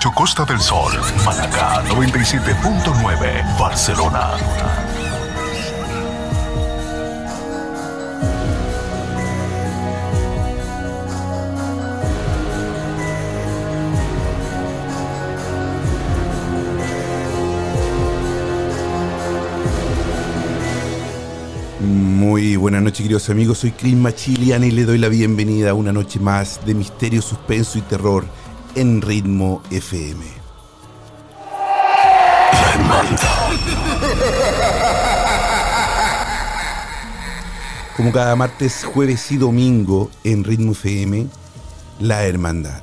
87.8 Costa del Sol, Málaga 97.9 Barcelona. Muy buenas noches, queridos amigos. Soy Chris Machilian y le doy la bienvenida a una noche más de misterio, suspenso y terror en Ritmo FM. La Hermandad. Como cada martes, jueves y domingo en Ritmo FM, La Hermandad.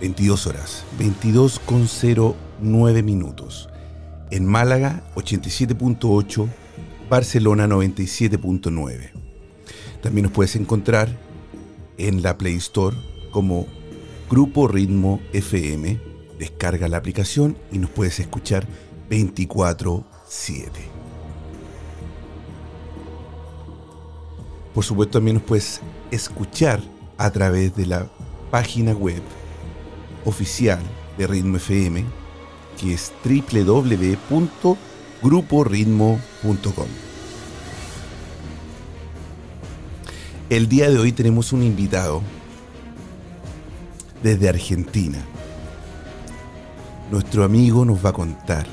22 horas, 22 con 09 minutos. En Málaga, 87.8, Barcelona, 97.9. También nos puedes encontrar en la Play Store como Grupo Ritmo FM. Descarga la aplicación y nos puedes escuchar 24/7. Por supuesto, también nos puedes escuchar a través de la página web oficial de Ritmo FM, que es www.gruporitmo.com. El día de hoy tenemos un invitado desde Argentina. Nuestro amigo nos va a contar,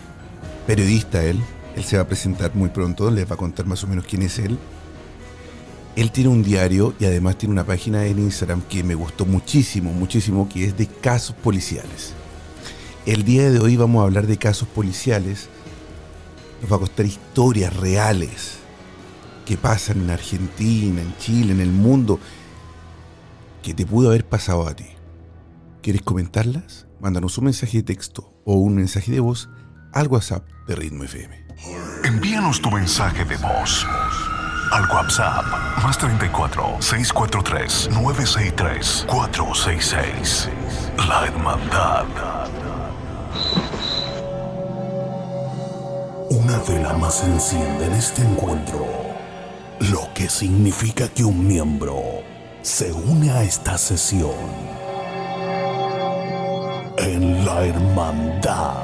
periodista él, él se va a presentar muy pronto, les va a contar más o menos quién es él. Él tiene un diario y además tiene una página en Instagram que me gustó muchísimo, muchísimo, que es de casos policiales. El día de hoy vamos a hablar de casos policiales. Nos va a contar historias reales que pasan en Argentina, en Chile, en el mundo, que te pudo haber pasado a ti. ¿Quieres comentarlas? Mándanos un mensaje de texto o un mensaje de voz al WhatsApp de Ritmo FM. Envíanos tu mensaje de voz al WhatsApp más 34 643 963 466. La Hermandad. Una vela más enciende en este encuentro, lo que significa que un miembro se une a esta sesión en la Hermandad.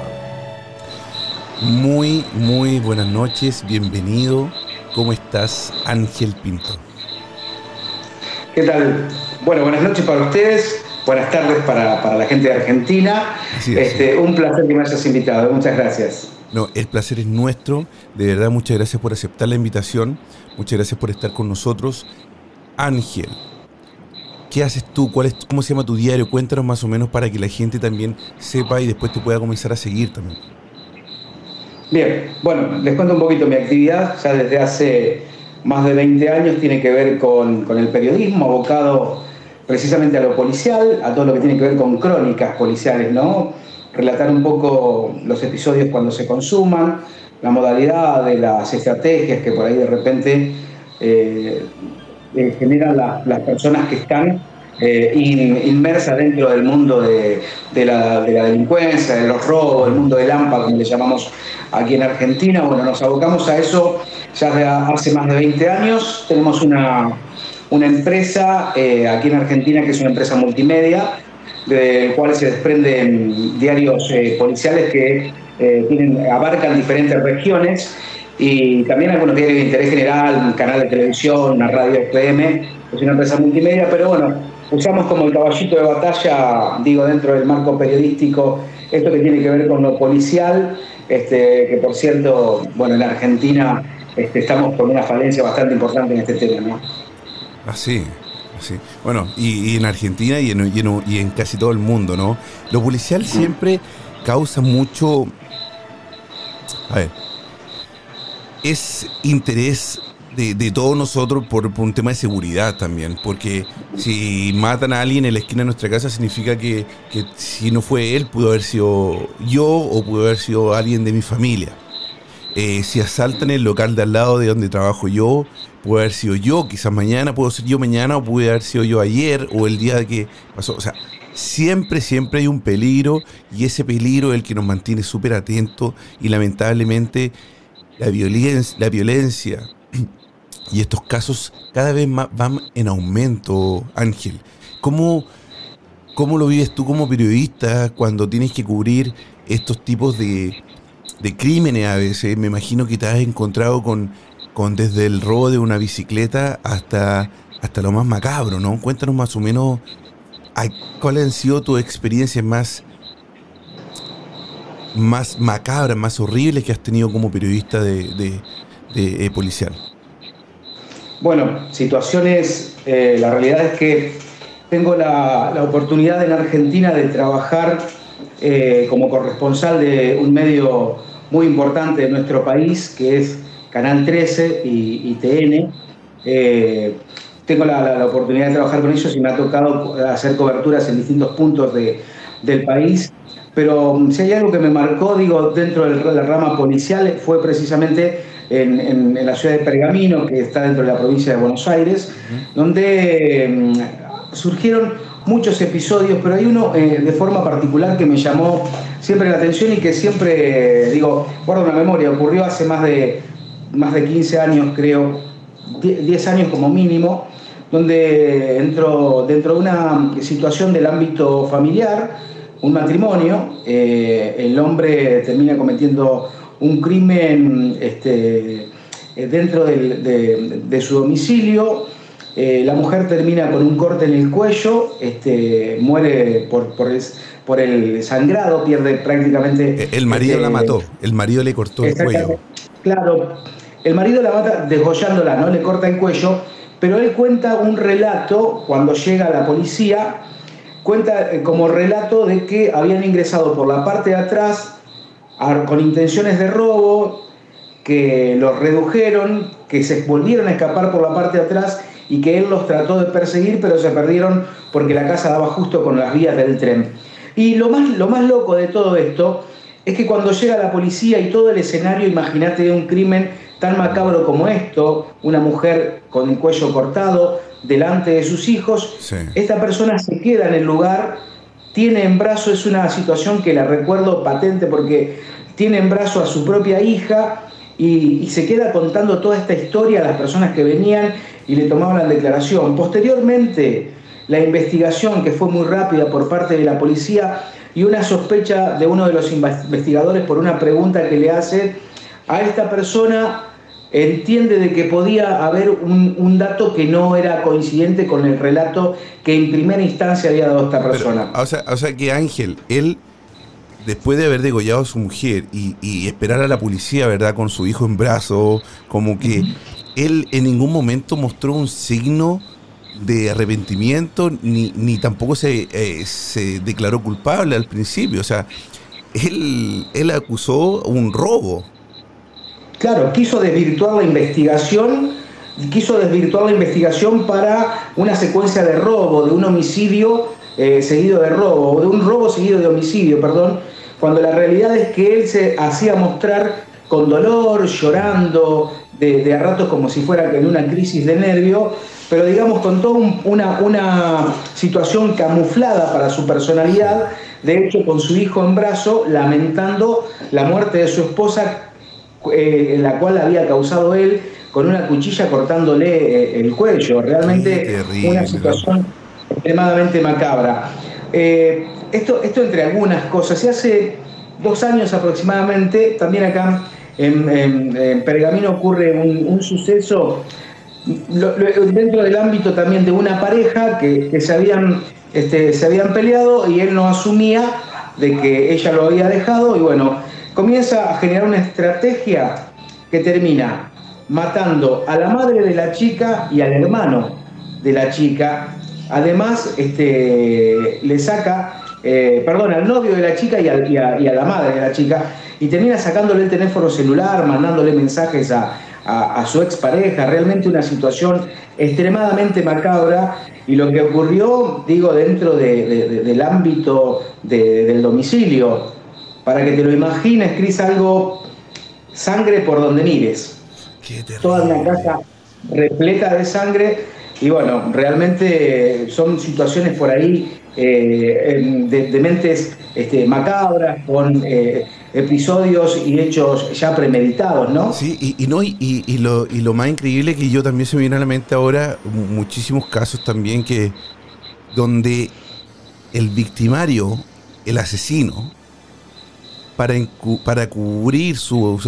Muy, muy buenas noches, bienvenido. ¿Cómo estás, Ángel Pinto? ¿Qué tal? Bueno, buenas noches para ustedes, buenas tardes para, para la gente de Argentina. Este, un placer que me hayas invitado, muchas gracias. No, el placer es nuestro. De verdad, muchas gracias por aceptar la invitación. Muchas gracias por estar con nosotros. Ángel, ¿qué haces tú? ¿Cuál es, ¿Cómo se llama tu diario? Cuéntanos más o menos para que la gente también sepa y después te pueda comenzar a seguir también. Bien, bueno, les cuento un poquito mi actividad. Ya desde hace más de 20 años tiene que ver con, con el periodismo, abocado precisamente a lo policial, a todo lo que tiene que ver con crónicas policiales, ¿no? Relatar un poco los episodios cuando se consuman, la modalidad de las estrategias que por ahí de repente eh, eh, generan la- las personas que están eh, in- inmersas dentro del mundo de, de la, de la delincuencia, de los robos, el mundo del AMPA, como le llamamos aquí en Argentina. Bueno, nos abocamos a eso ya de hace más de 20 años. Tenemos una, una empresa eh, aquí en Argentina que es una empresa multimedia del cual se desprenden diarios policiales que abarcan diferentes regiones y también algunos diarios de interés general, un canal de televisión, una radio FM, es una empresa multimedia, pero bueno, usamos como el caballito de batalla, digo, dentro del marco periodístico, esto que tiene que ver con lo policial, este, que por cierto, bueno, en Argentina este, estamos con una falencia bastante importante en este tema, ¿no? Así, así. Bueno, y, en Argentina y en, y en, casi todo el mundo, ¿no? Lo policial siempre causa mucho... A ver, es interés de, todos nosotros por, un tema de seguridad también, porque si matan a alguien en la esquina de nuestra casa significa que, si no fue él, pudo haber sido yo o pudo haber sido alguien de mi familia. Eh, si asaltan el local de al lado de donde trabajo yo, puede haber sido yo, quizás mañana puedo ser yo mañana o puede haber sido yo ayer o el día que pasó. O sea, siempre, siempre hay un peligro y ese peligro es el que nos mantiene súper atentos y lamentablemente la violencia, la violencia y estos casos cada vez más van en aumento, Ángel. ¿Cómo, ¿Cómo lo vives tú como periodista cuando tienes que cubrir estos tipos de, de crímenes a veces? Me imagino que te has encontrado con, con desde el robo de una bicicleta hasta, hasta lo más macabro, ¿no? Cuéntanos más o menos cuáles han sido tus experiencias más, más macabras, más horribles que has tenido como periodista de, de, eh, policial. Bueno, situaciones, eh, la realidad es que tengo la, oportunidad en Argentina de trabajar eh, como corresponsal de un medio muy importante de nuestro país, que es Canal 13 y, TN. tengo la, oportunidad de trabajar con ellos y me ha tocado hacer coberturas en distintos puntos del país. Pero mm, si hay algo que me marcó, digo, dentro de la rama policial, fue precisamente en, la ciudad de Pergamino, que está dentro de la provincia de Buenos Aires, donde mm, surgieron muchos episodios, pero hay uno eh, de forma particular que me llamó siempre la atención y que siempre, digo, guardo una memoria, ocurrió hace más de, más de 15 años, creo, 10 años como mínimo, donde entró dentro de una situación del ámbito familiar, un matrimonio, eh, el hombre termina cometiendo un crimen este, eh, dentro de, su domicilio. Eh, la mujer termina con un corte en el cuello, este, muere por, por, el, sangrado, pierde prácticamente... El marido la este, mató, el marido le cortó el cuello. Claro, el marido la mata desgollándola, ¿no? Le corta el cuello, pero él cuenta un relato cuando llega la policía, cuenta como relato de que habían ingresado por la parte de atrás con intenciones de robo, que los redujeron, que se volvieron a escapar por la parte de atrás y que él los trató de perseguir, pero se perdieron porque la casa daba justo con las vías del tren. Y lo más, lo más loco de todo esto es que cuando llega la policía y todo el escenario, imagínate de un crimen tan macabro como esto, una mujer con el cuello cortado delante de sus hijos, esta persona se queda en el lugar tiene en brazo, es una situación que la recuerdo patente porque tiene en brazo a su propia hija y, se queda contando toda esta historia a las personas que venían y le tomaban la declaración. Posteriormente, la investigación, que fue muy rápida por parte de la policía, y una sospecha de uno de los investigadores por una pregunta que le hace a esta persona entiende de que podía haber un, dato que no era coincidente con el relato que en primera instancia había dado esta persona. o, sea, o sea que Ángel, él, después de haber degollado a su mujer y, esperar a la policía, ¿verdad? Con su hijo en brazos, como que él en ningún momento mostró un signo de arrepentimiento, ni, ni tampoco se, eh, se declaró culpable al principio. O sea, él, él acusó un robo. Claro, quiso desvirtuar la investigación, quiso desvirtuar la investigación para una secuencia de robo, de un homicidio eh, seguido de robo, o de un robo seguido de homicidio, perdón, cuando la realidad es que él se hacía mostrar con dolor, llorando, de, a ratos como si fuera en una crisis de nervio, pero digamos con toda una, una situación camuflada para su personalidad, de hecho con su hijo en brazo, lamentando la muerte de su esposa eh, en la cual había causado él con una cuchilla cortándole eh, el cuello. Realmente una situación extremadamente macabra. eh, esto, esto entre algunas cosas. Y hace dos años aproximadamente, también acá en, Pergamino ocurre un, suceso dentro del ámbito también de una pareja que, se, habían, este, se habían peleado y él no asumía de que ella lo había dejado y bueno, comienza a generar una estrategia que termina matando a la madre de la chica y al hermano de la chica. Además, este, le saca, eh, perdón, al novio de la chica y a, la madre de la chica, y termina sacándole el teléfono celular, mandándole mensajes a, su expareja. Realmente una situación extremadamente macabra. Y lo que ocurrió, digo, dentro del ámbito del domicilio, para que te lo imagines, Cris, algo sangre por donde mires. Toda una casa repleta de sangre y bueno, realmente son situaciones por ahí eh, de, mentes este, macabras, con eh, episodios y hechos ya premeditados, ¿no? Sí, y, no, y, lo, y lo más increíble que yo también se me viene a la mente ahora, muchísimos casos también que donde el victimario, el asesino, para, para cubrir su,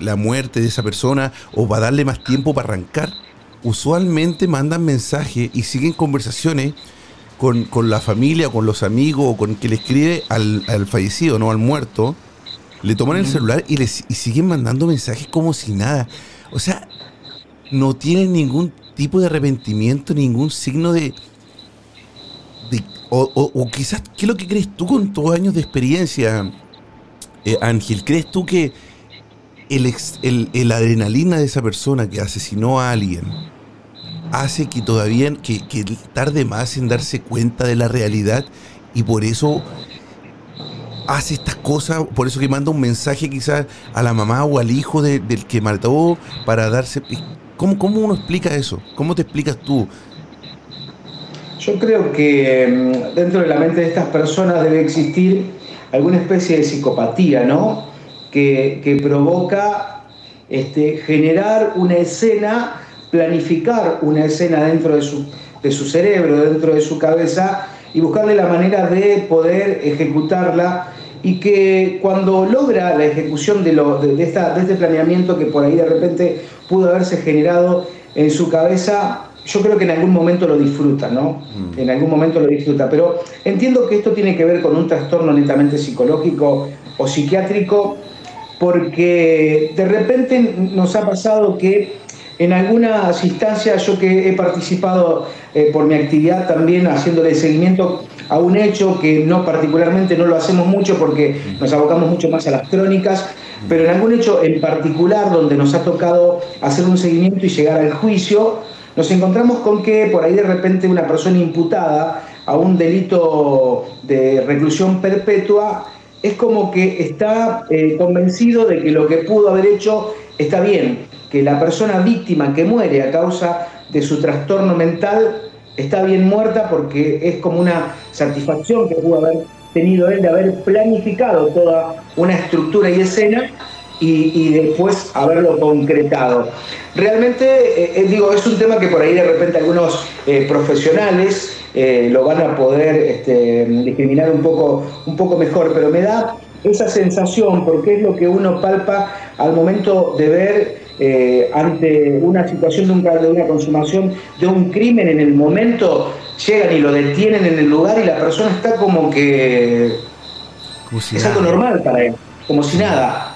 la muerte de esa persona o para darle más tiempo para arrancar, usualmente mandan mensajes y siguen conversaciones con, la familia, con los amigos o con que le escribe al, fallecido, no al muerto. Le toman el celular y, les, y siguen mandando mensajes como si nada. O sea, no tienen ningún tipo de arrepentimiento, ningún signo de... o, quizás, ¿qué es lo que crees tú con tus años de experiencia, eh, Ángel? ¿Crees tú que el, adrenalina de esa persona que asesinó a alguien hace que todavía que, tarde más en darse cuenta de la realidad y por eso hace estas cosas, por eso que manda un mensaje quizás a la mamá o al hijo del que mató para darse... ¿Cómo, ¿Cómo uno explica eso? ¿Cómo te explicas tú? Yo creo que mm, dentro de la mente de estas personas debe existir alguna especie de psicopatía, ¿no? Que, que provoca este, generar una escena planificar una escena dentro de su, de su cerebro, dentro de su cabeza y buscarle la manera de poder ejecutarla y que cuando logra la ejecución de, lo, de, esta, de este planeamiento que por ahí de repente pudo haberse generado en su cabeza, yo creo que en algún momento lo disfruta, ¿no? Mm. En algún momento lo disfruta, pero entiendo que esto tiene que ver con un trastorno netamente psicológico o psiquiátrico, porque de repente nos ha pasado que en algunas instancias yo que he participado eh, por mi actividad también haciéndole seguimiento a un hecho que no particularmente no lo hacemos mucho porque nos abocamos mucho más a las crónicas, pero en algún hecho en particular donde nos ha tocado hacer un seguimiento y llegar al juicio, nos encontramos con que por ahí de repente una persona imputada a un delito de reclusión perpetua es como que está eh, convencido de que lo que pudo haber hecho está bien, que la persona víctima que muere a causa de su trastorno mental está bien muerta porque es como una satisfacción que pudo haber tenido él de haber planificado toda una estructura y escena y, después haberlo concretado. Realmente, eh, eh, digo, es un tema que por ahí de repente algunos eh, profesionales lo van a poder este, discriminar un poco, un poco mejor, pero me da esa sensación porque es lo que uno palpa al momento de ver ante una situación de, un, de una consumación de un crimen en el momento, llegan y lo detienen en el lugar y la persona está como que es algo normal para él, como si nada.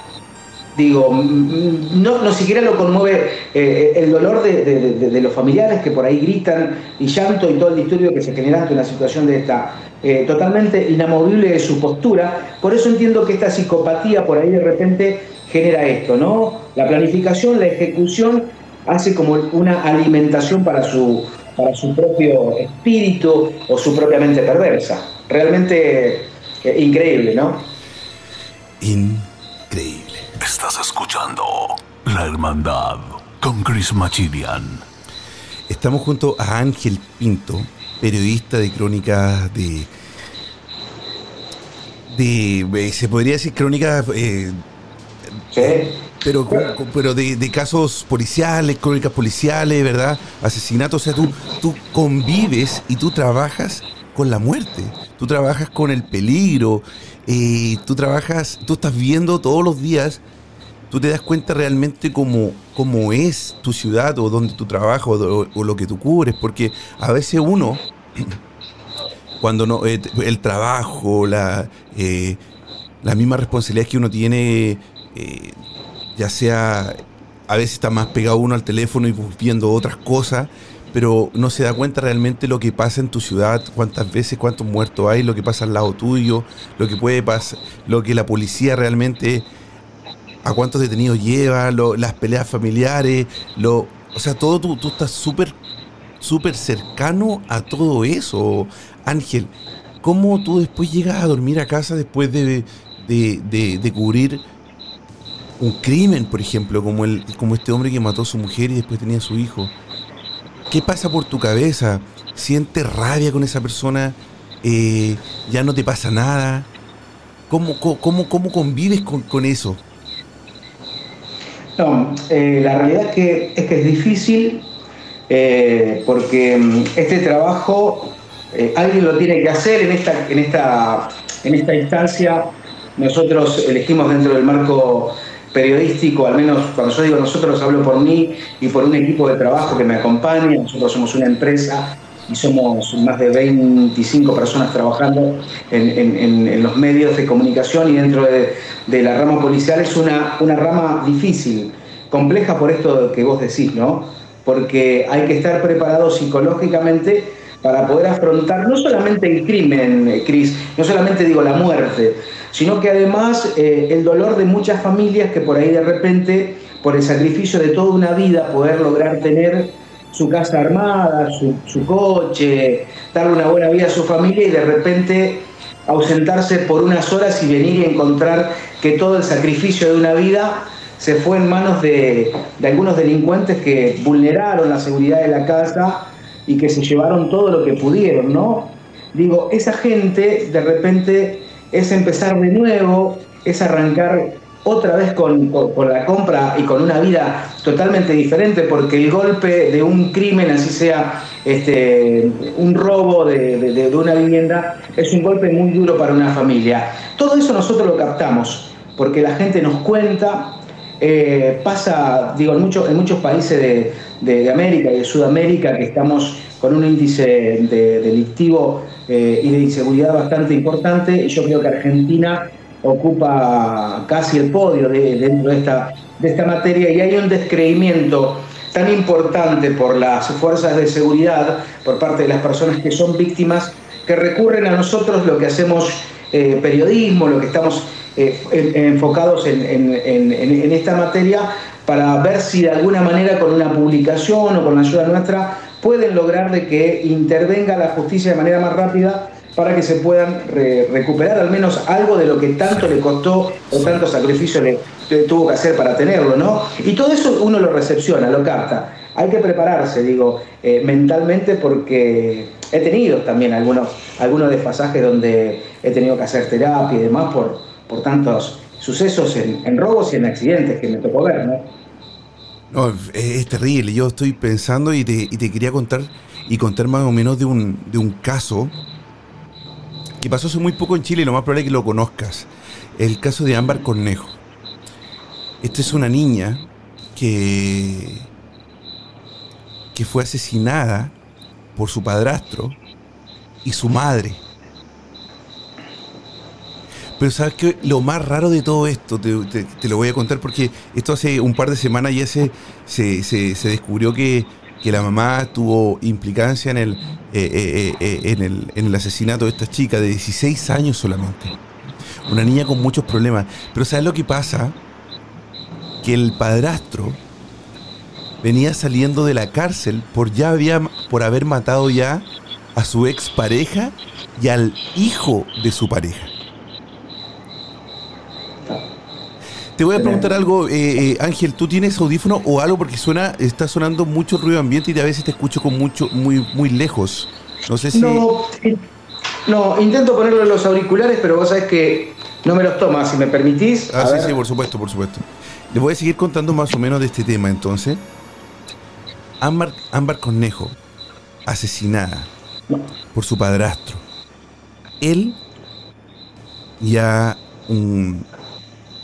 Digo, no, no siquiera lo conmueve eh, el dolor de, los familiares que por ahí gritan y llanto y todo el disturbio que se genera ante una situación de esta, eh, totalmente inamovible de su postura. Por eso entiendo que esta psicopatía por ahí de repente genera esto, ¿no? La planificación, la ejecución hace como una alimentación para su, para su propio espíritu o su propia mente perversa. Realmente eh, increíble, ¿no? Increíble. Estás escuchando La Hermandad con Chris Machilian. Estamos junto a Ángel Pinto, periodista de crónicas de. de. se podría decir crónicas. Eh, pero, pero de, casos policiales, crónicas policiales, ¿verdad? Asesinatos. O sea, tú, tú convives y tú trabajas con la muerte, tú trabajas con el peligro, eh, tú trabajas, tú estás viendo todos los días, tú te das cuenta realmente cómo, cómo es tu ciudad o donde tú trabajas o, lo que tú cubres, porque a veces uno, cuando no, eh, el trabajo, la, eh, la misma responsabilidad que uno tiene, ya sea a veces está más pegado uno al teléfono y viendo otras cosas, pero no se da cuenta realmente lo que pasa en tu ciudad, cuántas veces, cuántos muertos hay, lo que pasa al lado tuyo, lo que puede pasar, lo que la policía realmente, a cuántos detenidos lleva, las peleas familiares, lo, o sea, todo tú, tú estás súper, súper cercano a todo eso, Ángel. ¿Cómo tú después llegas a dormir a casa después de, de, de cubrir un crimen, por ejemplo, como, el, como este hombre que mató a su mujer y después tenía a su hijo. ¿Qué pasa por tu cabeza? ¿Sientes rabia con esa persona? Eh, ¿Ya no te pasa nada? ¿Cómo, cómo, cómo convives con, eso? No, eh, la realidad es que es, difícil eh, porque mm, este trabajo alguien lo tiene que hacer en esta, en esta, en esta instancia. Nosotros elegimos dentro del marco periodístico, al menos cuando yo digo nosotros hablo por mí y por un equipo de trabajo que me acompaña, nosotros somos una empresa y somos más de 25 personas trabajando en, los medios de comunicación y dentro de, la rama policial es una, una rama difícil, compleja por esto que vos decís, ¿no? Porque hay que estar preparado psicológicamente para poder afrontar no solamente el crimen, Cris, no solamente digo la muerte, sino que además eh, el dolor de muchas familias que por ahí de repente, por el sacrificio de toda una vida, poder lograr tener su casa armada, su, coche, darle una buena vida a su familia y de repente ausentarse por unas horas y venir y encontrar que todo el sacrificio de una vida se fue en manos de, de, algunos delincuentes que vulneraron la seguridad de la casa y que se llevaron todo lo que pudieron, ¿no? Digo, esa gente de repente es empezar de nuevo, es arrancar otra vez con, la compra y con una vida totalmente diferente, porque el golpe de un crimen, así sea este, un robo de, una vivienda, es un golpe muy duro para una familia. Todo eso nosotros lo captamos, porque la gente nos cuenta, eh, pasa, digo, en, en muchos países de, América y de Sudamérica que estamos con un índice delictivo eh, y de inseguridad bastante importante. Y yo creo que Argentina ocupa casi el podio dentro de esta, de esta materia y hay un descreimiento tan importante por las fuerzas de seguridad, por parte de las personas que son víctimas, que recurren a nosotros lo que hacemos eh, periodismo, lo que estamos eh, enfocados en, en, esta materia, para ver si de alguna manera con una publicación o con la ayuda nuestra pueden lograr de que intervenga la justicia de manera más rápida para que se puedan recuperar al menos algo de lo que tanto le costó o tanto sacrificio le, tuvo que hacer para tenerlo, ¿no? Y todo eso uno lo recepciona, lo capta. Hay que prepararse, digo, eh, mentalmente porque he tenido también algunos, algunos desfasajes donde he tenido que hacer terapia y demás por, por tantos sucesos en, en robos y en accidentes que me tocó ver, ¿no? No, es, terrible. Yo estoy pensando y te, quería contar y contar más o menos de un, de un caso que pasó hace muy poco en Chile y lo más probable es que lo conozcas. El caso de Ámbar Cornejo. Esta es una niña que, que fue asesinada por su padrastro y su madre. Pero sabes que lo más raro de todo esto, te, lo voy a contar porque esto hace un par de semanas ya se, se, descubrió que, la mamá tuvo implicancia en el, eh, eh, eh, en, el, en el asesinato de esta chica de 16 años solamente. Una niña con muchos problemas. Pero ¿sabes lo que pasa? Que el padrastro venía saliendo de la cárcel por ya había por haber matado ya a su expareja y al hijo de su pareja. Te voy a preguntar algo, eh, eh, Ángel, ¿tú tienes audífono o algo? Porque suena, está sonando mucho ruido ambiente y a veces te escucho con mucho, muy, muy lejos. No sé si. No, no intento ponerlo los auriculares, pero vos sabés que no me los tomas, si me permitís. Ah, sí, sí, por supuesto, por supuesto. Les voy a seguir contando más o menos de este tema entonces. Ámbar, Ámbar Cornejo, asesinada por su padrastro él ya un,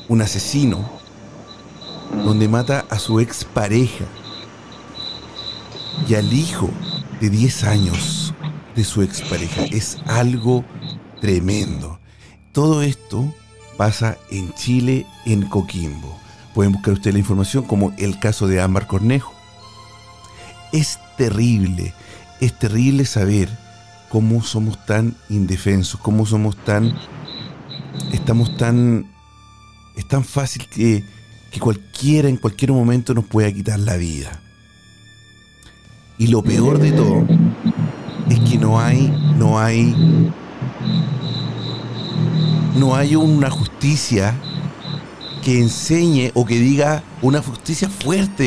un asesino donde mata a su expareja y al hijo de 10 años de su expareja. Es algo tremendo. Todo esto pasa en Chile, en Coquimbo. Pueden buscar ustedes la información como el caso de Ámbar Cornejo. Es terrible, es terrible saber cómo somos tan indefensos, cómo somos tan, estamos tan, es tan fácil que, que cualquiera en cualquier momento nos pueda quitar la vida. Y lo peor de todo es que no hay, no hay, no hay una justicia que enseñe o que diga una justicia fuerte,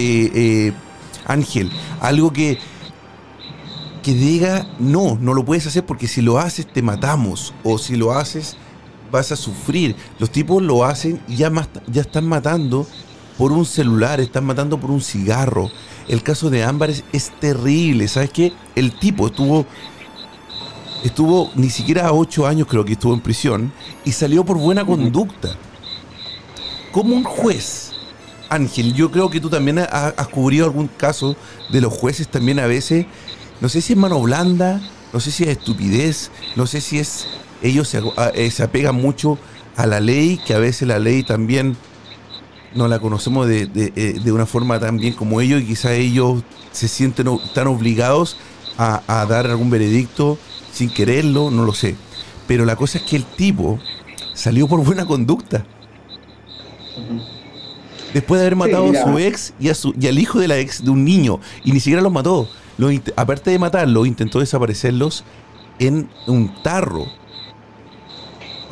eh, Ángel. Algo que, que diga, no, no lo puedes hacer porque si lo haces te matamos. O si lo haces vas a sufrir. Los tipos lo hacen y ya, ya están matando por un celular, están matando por un cigarro. El caso de Ámbar es, terrible. ¿Sabes qué? El tipo estuvo estuvo ni siquiera ocho años creo que estuvo en prisión y salió por buena conducta. Como un juez, Ángel, yo creo que tú también has, cubrido algún caso de los jueces también a veces, no sé si es mano blanda, no sé si es estupidez, no sé si es, ellos se, eh, se apegan mucho a la ley, que a veces la ley también no la conocemos de, eh, de, una forma tan bien como ellos y quizá ellos se sienten tan obligados a, dar algún veredicto sin quererlo, no lo sé. Pero la cosa es que el tipo salió por buena conducta. Después de haber matado a su ex y, a su, y al hijo de la ex de un niño, y ni siquiera los mató. aparte de matarlo, intentó desaparecerlos en un tarro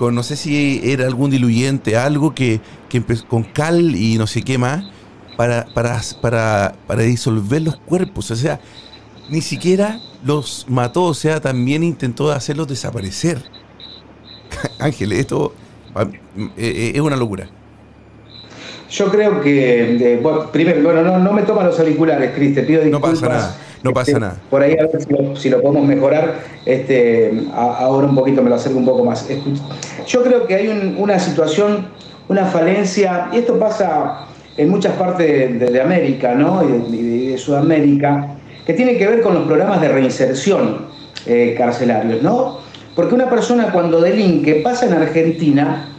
con no sé si era algún diluyente, algo que, que empezó con cal y no sé qué más, para, para, para, para disolver los cuerpos. O sea, ni siquiera los mató, o sea, también intentó hacerlos desaparecer. Ángel, esto eh, eh, es una locura. Yo creo que, bueno, primero, bueno, no, no me toman los auriculares, Cris, te pido disculpas. No pasa nada. No pasa este, nada. Por ahí a ver si lo, podemos mejorar. Este, ahora un poquito me lo acerco un poco más. Yo creo que hay una situación, una falencia, y esto pasa en muchas partes de, América ¿no? y de, Sudamérica, que tiene que ver con los programas de reinserción eh, carcelarios, ¿no? Porque una persona cuando delinque, pasa en Argentina,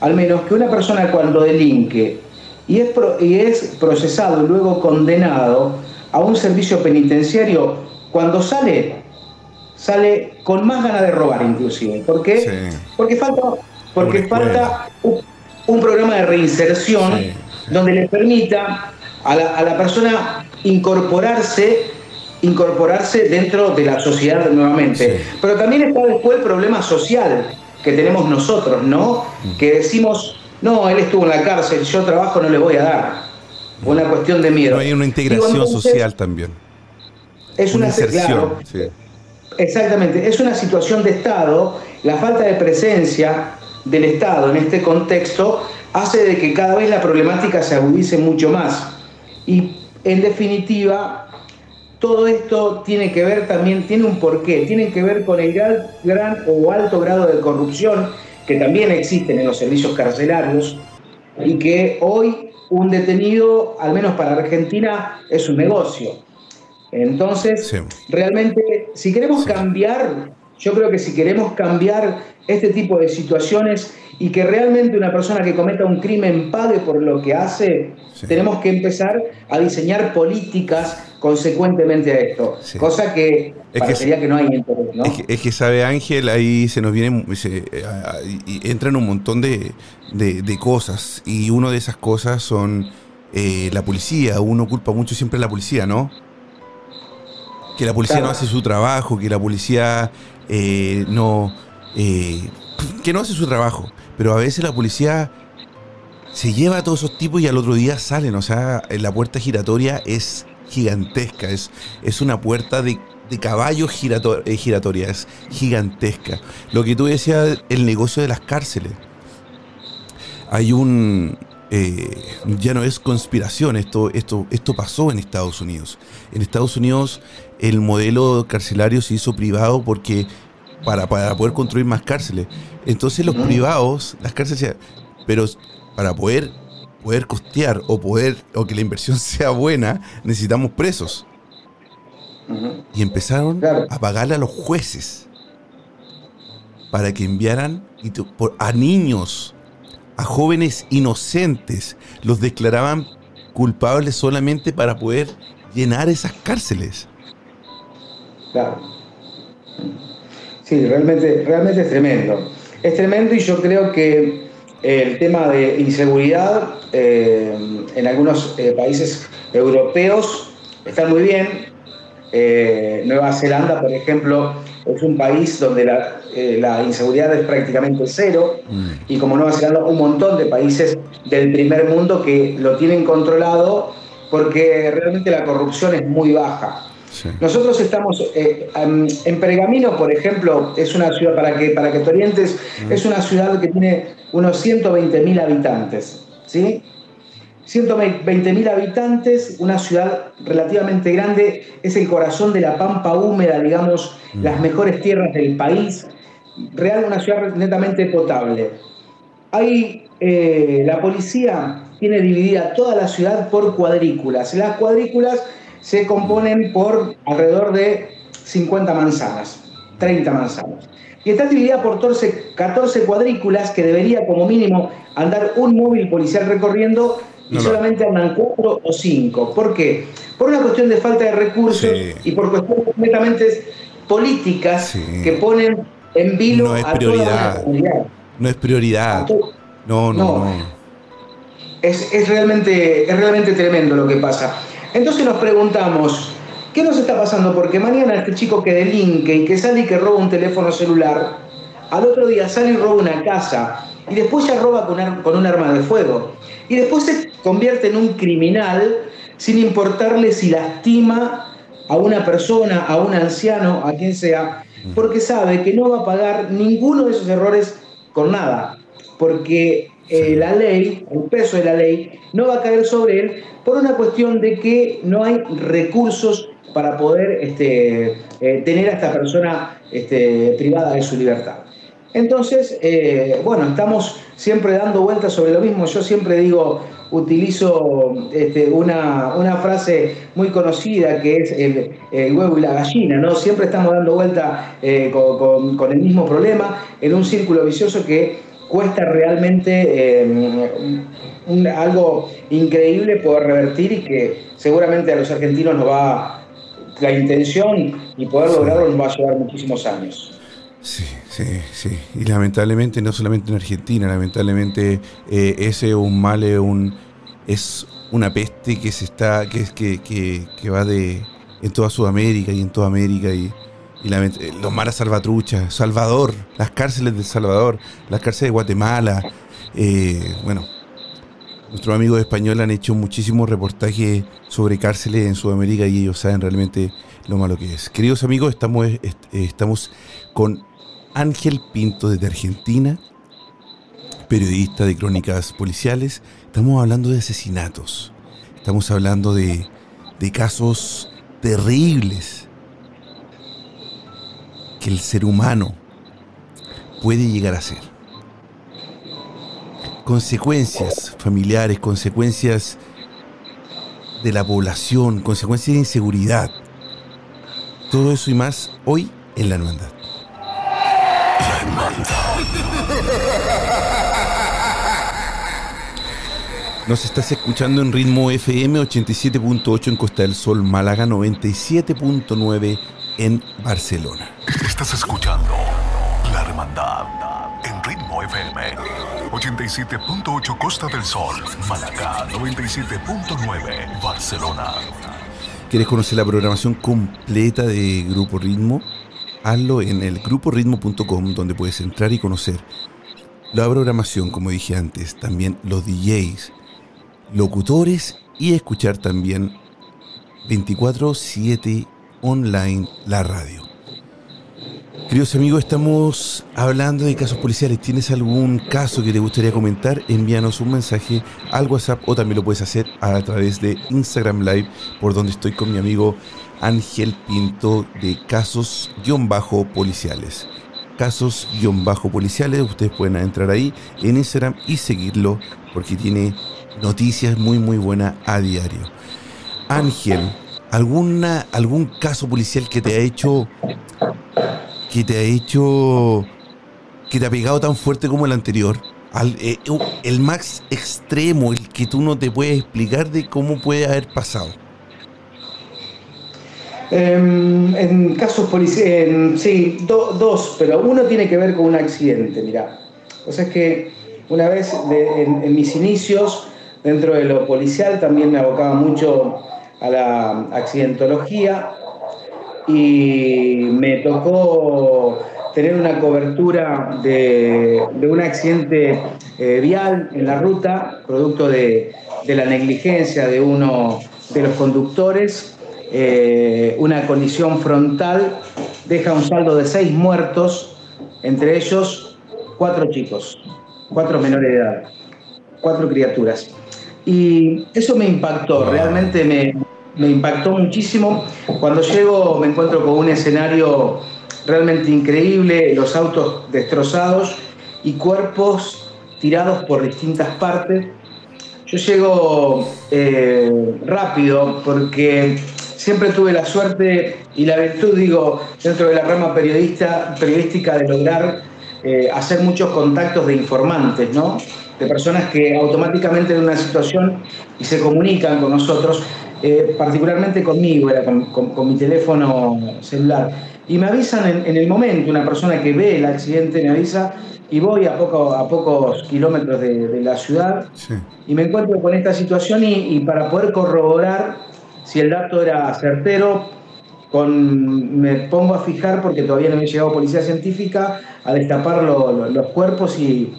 al menos que una persona cuando delinque y es, y es procesado y luego condenado, a un servicio penitenciario, cuando sale, sale con más ganas de robar inclusive. ¿Por qué? Porque falta, porque falta un, programa de reinserción donde le permita a la, persona incorporarse incorporarse dentro de la sociedad nuevamente. Pero también está después el problema social que tenemos nosotros, ¿no? Mm. Que decimos, no, él estuvo en la cárcel, yo trabajo no le voy a dar una cuestión de miedo. No hay una integración social también. Es una, inserción. Exactamente, es una situación de Estado, la falta de presencia del Estado en este contexto hace de que cada vez la problemática se agudice mucho más. Y en definitiva, todo esto tiene que ver también, tiene un porqué, tiene que ver con el gran, gran o alto grado de corrupción que también existen en los servicios carcelarios y que hoy un detenido, al menos para Argentina, es un negocio. Entonces, realmente, si queremos cambiar, yo creo que si queremos cambiar este tipo de situaciones y que realmente una persona que cometa un crimen pague por lo que hace, tenemos que empezar a diseñar políticas consecuentemente a esto. Cosa que parecería que, no hay interés, ¿no? Es que, sabe Ángel, ahí se nos viene, se, eh, entran un montón de, cosas y una de esas cosas son eh, la policía. Uno culpa mucho siempre a la policía, ¿no? Que la policía no hace su trabajo, que la policía eh, no... que no hace su trabajo. Pero a veces la policía se lleva a todos esos tipos y al otro día salen. O sea, la puerta giratoria es gigantesca, es, es una puerta de, de caballo eh, giratoria, es gigantesca. Lo que tú decías, el negocio de las cárceles. Hay un... Eh, ya no es conspiración, esto, esto, esto pasó en Estados Unidos. En Estados Unidos el modelo carcelario se hizo privado porque para, para poder construir más cárceles. Entonces los privados, las cárceles, pero para poder, poder costear o poder o que la inversión sea buena, necesitamos presos. Y empezaron a pagarle a los jueces para que enviaran a niños, a jóvenes inocentes, los declaraban culpables solamente para poder llenar esas cárceles. Claro. Sí, realmente, realmente es tremendo. Es tremendo y yo creo que el tema de inseguridad eh, en algunos eh, países europeos está muy bien. Eh, Nueva Zelanda, por ejemplo, es un país donde la, inseguridad es prácticamente cero mm. y como Nueva Zelanda, un montón de países del primer mundo que lo tienen controlado porque realmente la corrupción es muy baja. Nosotros estamos eh, en Pergamino, por ejemplo, es una ciudad, para que, para que te orientes, mm. es una ciudad que tiene unos 120.000 habitantes. ¿sí? 120.000 habitantes, una ciudad relativamente grande, es el corazón de la pampa húmeda, digamos, mm. las mejores tierras del país, real una ciudad netamente potable. Hay, eh, la policía tiene dividida toda la ciudad por cuadrículas. Las cuadrículas se componen por alrededor de 50 manzanas, 30 manzanas. Y está dividida por 14, cuadrículas que debería como mínimo andar un móvil policial recorriendo y solamente andan cuatro o cinco. ¿Por qué? Por una cuestión de falta de recursos y por cuestiones completamente políticas que ponen en vilo no es a prioridad. no es prioridad. No, no, no. Es, es, realmente, es realmente tremendo lo que pasa. Entonces nos preguntamos, ¿qué nos está pasando? Porque mañana este chico que delinque y que sale y que roba un teléfono celular, al otro día sale y roba una casa, y después ya roba con, un arma de fuego, y después se convierte en un criminal sin importarle si lastima a una persona, a un anciano, a quien sea, porque sabe que no va a pagar ninguno de esos errores con nada, porque eh, la ley, el peso de la ley, no va a caer sobre él por una cuestión de que no hay recursos para poder este, eh, tener a esta persona este, privada de su libertad. Entonces, eh, bueno, estamos siempre dando vueltas sobre lo mismo. Yo siempre digo, utilizo este, una, frase muy conocida que es el, huevo y la gallina, ¿no? Siempre estamos dando vuelta con, el mismo problema en un círculo vicioso que cuesta realmente eh, algo increíble poder revertir y que seguramente a los argentinos nos va, la intención y poder lograrlo nos va a llevar muchísimos años. Sí, sí, sí. Y lamentablemente, no solamente en Argentina, lamentablemente eh, ese es un mal, es, un, es una peste que se está, que, que, que va de en toda Sudamérica y en toda América y y eh, los maras salvatruchas, Salvador, las cárceles de Salvador, las cárceles de Guatemala. Eh, bueno, nuestros amigos españoles han hecho muchísimos reportajes sobre cárceles en Sudamérica y ellos saben realmente lo malo que es. Queridos amigos, estamos, eh, estamos con Ángel Pinto desde Argentina, periodista de crónicas policiales. Estamos hablando de asesinatos, estamos hablando de, de casos terribles que el ser humano puede llegar a ser. Consecuencias familiares, consecuencias de la población, consecuencias de inseguridad. Todo eso y más hoy en la hermandad. La hermandad. Nos estás escuchando en ritmo FM 87.8 en Costa del Sol, Málaga 97.9 en Barcelona. Estás escuchando La Hermandad en Ritmo FM 87.8 Costa del Sol, Málaga 97.9 Barcelona. ¿Quieres conocer la programación completa de Grupo Ritmo? Hazlo en el gruporitmo.com donde puedes entrar y conocer la programación, como dije antes, también los DJs, locutores y escuchar también 24/7 online la radio. Queridos amigos, estamos hablando de casos policiales. ¿Tienes algún caso que te gustaría comentar? Envíanos un mensaje al WhatsApp o también lo puedes hacer a través de Instagram Live, por donde estoy con mi amigo Ángel Pinto de Casos-Policiales. casos-policiales. Ustedes pueden entrar ahí en Instagram y seguirlo porque tiene noticias muy muy buenas a diario. Ángel, ¿alguna, ¿algún caso policial que te ha hecho que te ha hecho que te ha pegado tan fuerte como el anterior? Eh, el más extremo, el que tú no te puedes explicar de cómo puede haber pasado. Em, en casos policiales, sí, dos, pero uno tiene que ver con un accidente, mirá. O es que una vez en, mis inicios, dentro de lo policial, también me abocaba mucho a la accidentología y me tocó tener una cobertura de, un accidente eh, vial en la ruta, producto de, de la negligencia de uno de los conductores eh, una colisión frontal deja un saldo de seis muertos, entre ellos cuatro chicos, cuatro menores de edad, cuatro criaturas. Y eso me impactó, realmente me, me impactó muchísimo. Cuando llego me encuentro con un escenario realmente increíble, los autos destrozados y cuerpos tirados por distintas partes. Yo llego eh, rápido porque siempre tuve la suerte y la virtud, digo, dentro de la rama periodista, periodística de lograr eh, hacer muchos contactos de informantes, ¿no? De personas que automáticamente en una situación y se comunican con nosotros, eh, particularmente conmigo, era con, mi teléfono celular. Y me avisan en, el momento, una persona que ve el accidente me avisa y voy a, poco, a pocos kilómetros de, la ciudad y me encuentro con esta situación y para poder corroborar si el dato era certero, con, me pongo a fijar, porque todavía no me ha llegado policía científica, a destapar los cuerpos y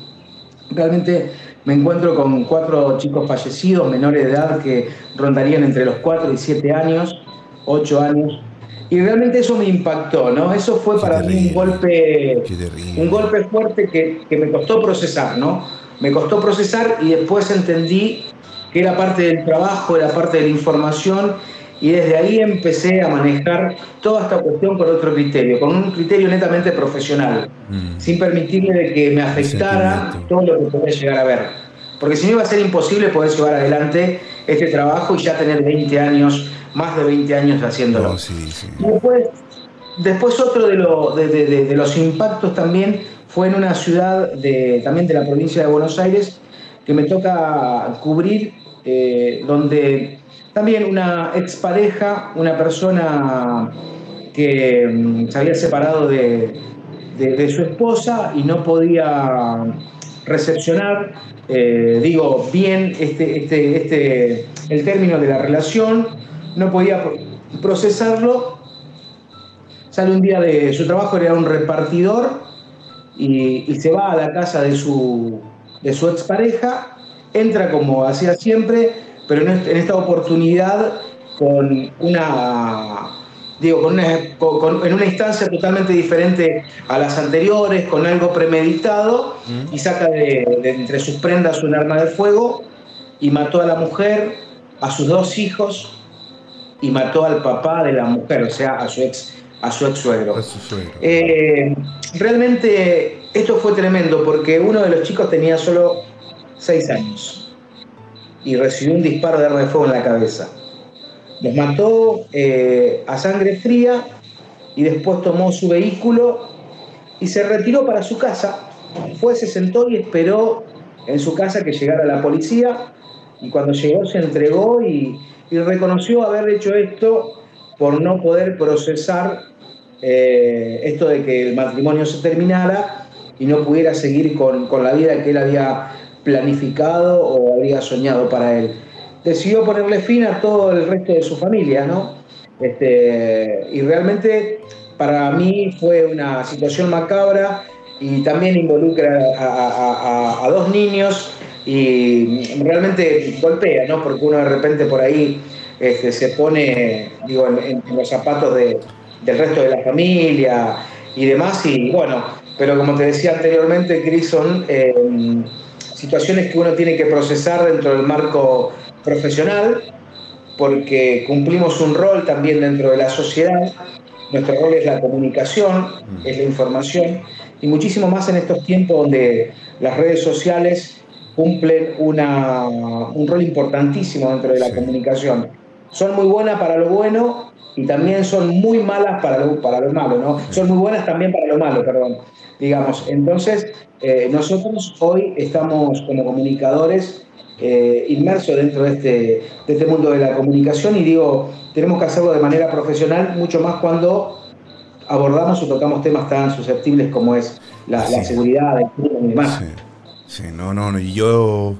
realmente me encuentro con cuatro chicos fallecidos, menores de edad, que rondarían entre los 4 y 7 años, 8 años. Y realmente eso me impactó, ¿no? Eso fue para mí un golpe, un golpe fuerte que, que, me costó procesar, ¿no? Me costó procesar y después entendí que era parte del trabajo, era parte de la información, y desde ahí empecé a manejar toda esta cuestión por otro criterio, con un criterio netamente profesional, mm. sin permitirle de que me afectara todo lo que podía llegar a ver. Porque si no iba a ser imposible poder llevar adelante este trabajo y ya tener 20 años, más de 20 años haciéndolo. después, después otro de, de, los impactos también fue en una ciudad de, también de la provincia de Buenos Aires que me toca cubrir eh, donde también una expareja, una persona que mm, se había separado de, su esposa y no podía recepcionar, eh, digo, bien este, este, este, el término de la relación, no podía procesarlo, sale un día de su trabajo, era un repartidor y, se va a la casa de su, de su expareja entra como hacía siempre, pero en esta oportunidad con una, digo, con en una instancia totalmente diferente a las anteriores, con algo premeditado, y saca de, entre sus prendas un arma de fuego y mató a la mujer, a sus dos hijos y mató al papá de la mujer, o sea, a su ex, a su ex suegro. Eh, realmente esto fue tremendo porque uno de los chicos tenía solo seis años y recibió un disparo de arma en la cabeza. Los mató eh, a sangre fría y después tomó su vehículo y se retiró para su casa. Fue, se sentó y esperó en su casa que llegara la policía y cuando llegó se entregó y, reconoció haber hecho esto por no poder procesar eh, esto de que el matrimonio se terminara y no pudiera seguir con, con la vida que él había planificado o había soñado para él. Decidió ponerle fin a todo el resto de su familia, ¿no? Este, y realmente para mí fue una situación macabra y también involucra a, dos niños y realmente golpea, ¿no? Porque uno de repente por ahí este, se pone, digo, en, los zapatos de, del resto de la familia y demás, y bueno, pero como te decía anteriormente, Grison, eh, situaciones que uno tiene que procesar dentro del marco profesional, porque cumplimos un rol también dentro de la sociedad. Nuestro rol es la comunicación, mm. es la información, y muchísimo más en estos tiempos donde las redes sociales cumplen una, un rol importantísimo dentro de la comunicación. Son muy buenas para lo bueno y también son muy malas para lo, para lo malo, ¿no? Son muy buenas también para lo malo, perdón. Digamos, entonces eh, nosotros hoy estamos como comunicadores eh, inmersos dentro de este, de este mundo de la comunicación y digo, tenemos que hacerlo de manera profesional, mucho más cuando abordamos o tocamos temas tan susceptibles como es la, seguridad, el crimen y demás. Sí. no, no, no, y yo,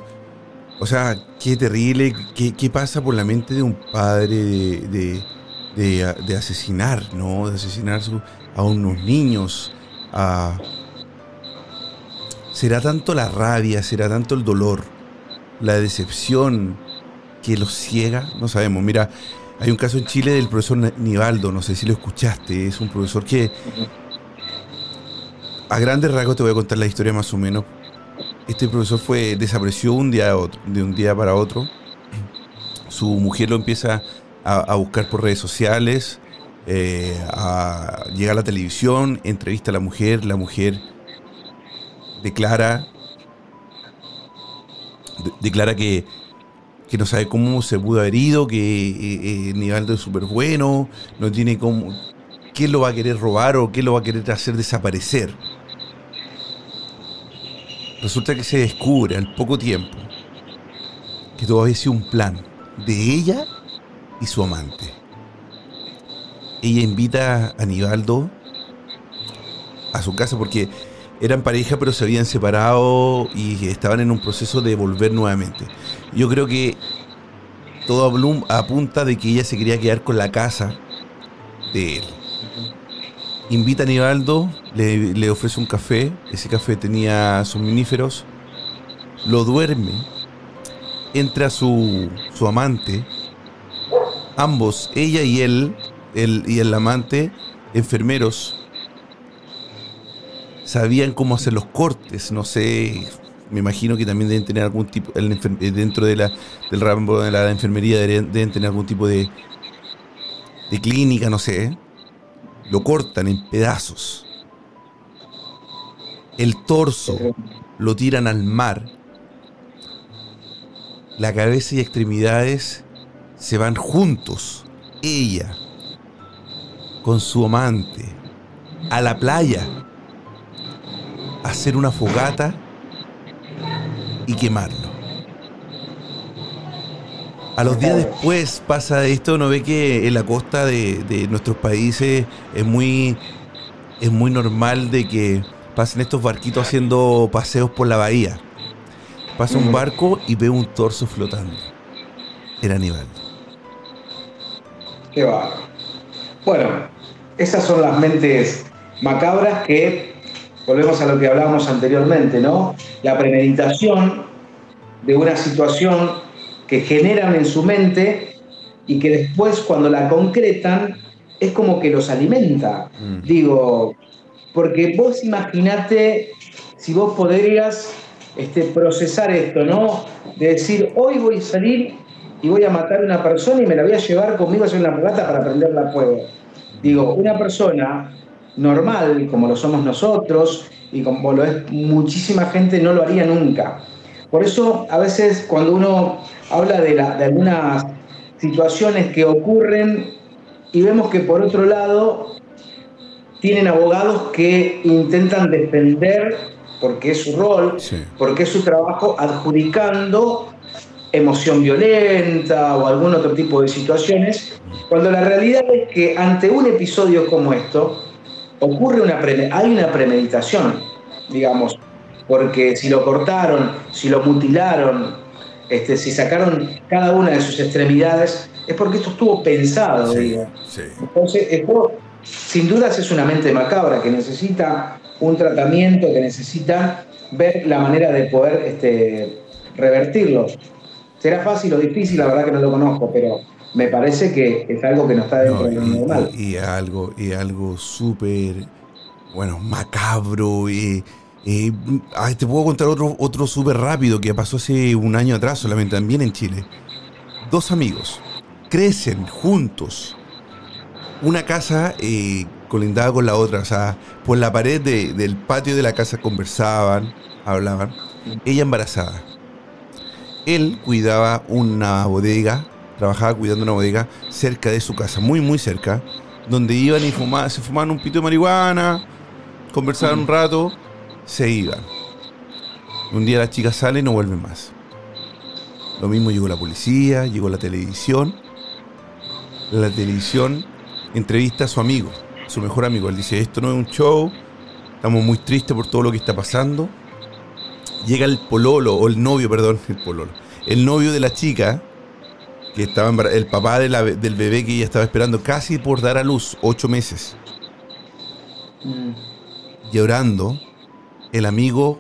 o sea, qué terrible, qué, qué pasa por la mente de un padre de, de, asesinar, ¿no? De asesinar a unos niños. ¿Será tanto la rabia, será tanto el dolor, la decepción que los ciega? No sabemos. Mira, hay un caso en Chile del profesor Nivaldo, no sé si lo escuchaste, es un profesor que a grandes rasgos te voy a contar la historia más o menos. Este profesor fue desapareció un día de un día para otro. Su mujer lo empieza a, buscar por redes sociales, eh, a, llega a la televisión, entrevista a la mujer, la mujer declara declara que que no sabe cómo se pudo haber ido, que eh, eh Nivaldo es súper bueno, no tiene cómo... ¿Qué lo va a querer robar o qué lo va a querer hacer desaparecer? Resulta que se descubre al poco tiempo que todo había sido un plan de ella y su amante. Ella invita a Nivaldo a su casa porque eran pareja pero se habían separado y estaban en un proceso de volver nuevamente. Yo creo que todo Bloom apunta de que ella se quería quedar con la casa de él. Invita a Nivaldo, le, ofrece un café, ese café tenía suminíferos, lo duerme, entra su, su amante, ambos, ella y él, él y el amante, enfermeros, sabían cómo hacer los cortes, no sé, me imagino que también deben tener algún tipo, eh, dentro de la, del ramo de la enfermería deben, tener algún tipo de, de clínica, no sé. Lo cortan en pedazos. El torso lo tiran al mar. La cabeza y extremidades se van juntos. Ella con su amante a la playa hacer una fogata y quemarlo. A los días después pasa esto, no ve que en la costa de, nuestros países es muy, es muy normal de que pasen estos barquitos haciendo paseos por la bahía. Pasa un barco y ve un torso flotando. Era Aníbal. Qué va. Bueno, esas son las mentes macabras que volvemos a lo que hablábamos anteriormente, ¿no? La premeditación de una situación que generan en su mente y que después cuando la concretan es como que los alimenta. Mm. Digo, porque vos imaginate si vos podrías este, procesar esto, ¿no? De decir, hoy voy a salir y voy a matar a una persona y me la voy a llevar conmigo a hacer una fogata para prenderla fuego. Digo, una persona normal, como lo somos nosotros y como lo es muchísima gente, no lo haría nunca. Por eso a veces cuando uno habla de, de algunas situaciones que ocurren y vemos que por otro lado tienen abogados que intentan defender, porque es su rol, porque es su trabajo, adjudicando emoción violenta o algún otro tipo de situaciones, cuando la realidad es que ante un episodio como esto, ocurre una hay una premeditación, digamos, porque si lo cortaron, si lo mutilaron, este, si sacaron cada una de sus extremidades, es porque esto estuvo pensado, digo. Entonces, esto sin dudas es una mente macabra que necesita un tratamiento, que necesita ver la manera de poder este, revertirlo. Será fácil o difícil, la verdad que no lo conozco, pero me parece que es algo que no está dentro de lo normal. Y, algo, y algo súper, bueno, macabro. Y, te puedo contar otro, otro súper rápido que pasó hace un año atrás, solamente también en Chile. Dos amigos crecen juntos. Una casa eh, colindaba con la otra. O sea, por la pared del patio de la casa conversaban, hablaban. Ella embarazada. Él cuidaba una bodega, trabajaba cuidando una bodega cerca de su casa, muy, muy cerca, donde iban y fumaban, se fumaban un pito de marihuana, conversaban un rato, se iban. Un día la chica sale y no vuelve más. Lo mismo llegó la policía, llegó la televisión. La televisión entrevista a su amigo, su mejor amigo. Él dice, esto no es un show, estamos muy tristes por todo lo que está pasando. Llega el pololo, o el novio, perdón, el pololo. El novio de la chica, que estaba el papá del bebé que ella estaba esperando casi por dar a luz, ocho meses. Mm. Llorando, el amigo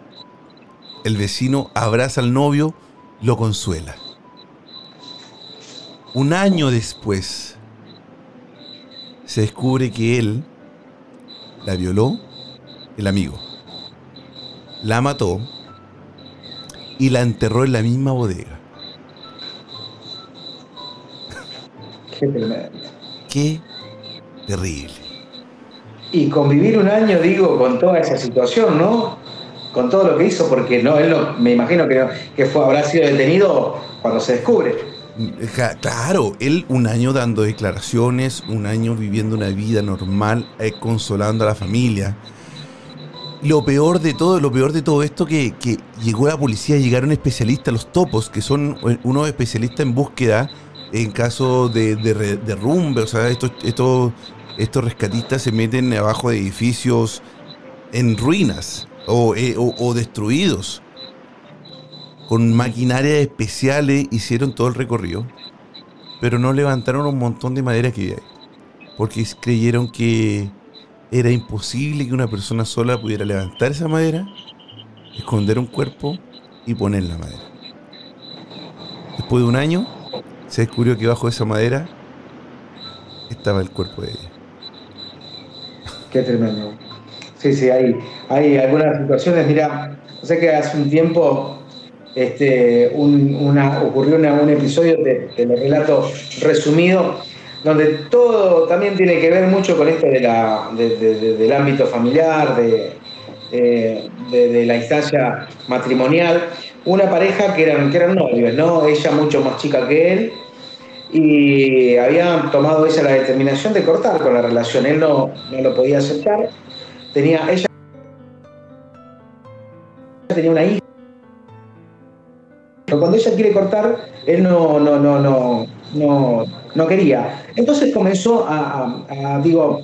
el vecino abraza al novio, lo consuela. Un año después, se descubre que él la violó, el amigo, la mató y la enterró en la misma bodega. Qué Qué terrible. Y convivir un año, digo, con toda esa situación, ¿no? Con todo lo que hizo, porque no, él no, me imagino que, que fue, habrá sido detenido cuando se descubre. Claro, él un año dando declaraciones, un año viviendo una vida normal, eh, consolando a la familia. Lo peor de todo, lo peor de todo esto que, que llegó la policía, llegaron especialistas, los topos, que son eh, unos especialistas en búsqueda en caso de, derrumbe, o sea, estos, estos, estos rescatistas se meten abajo de edificios en ruinas eh, o, destruidos. Con maquinaria especiales hicieron todo el recorrido, pero no levantaron un montón de madera que hay, porque creyeron que era imposible que una persona sola pudiera levantar esa madera, esconder un cuerpo y poner la madera. Después de un año, se descubrió que bajo esa madera estaba el cuerpo de ella. Qué tremendo. Sí, sí, hay, hay algunas situaciones. Mira, sé que hace un tiempo este, una, ocurrió un episodio de, de relato resumido, donde todo también tiene que ver mucho con esto de la, del ámbito familiar, eh, de, la instancia matrimonial. Una pareja que eran, que eran novios, ¿no? Ella mucho más chica que él, y había tomado ella la determinación de cortar con la relación. Él no, no lo podía aceptar tenía ella tenía una hija. Pero cuando ella quiere cortar, él no, no, no, no, no, no quería. Entonces comenzó a, digo,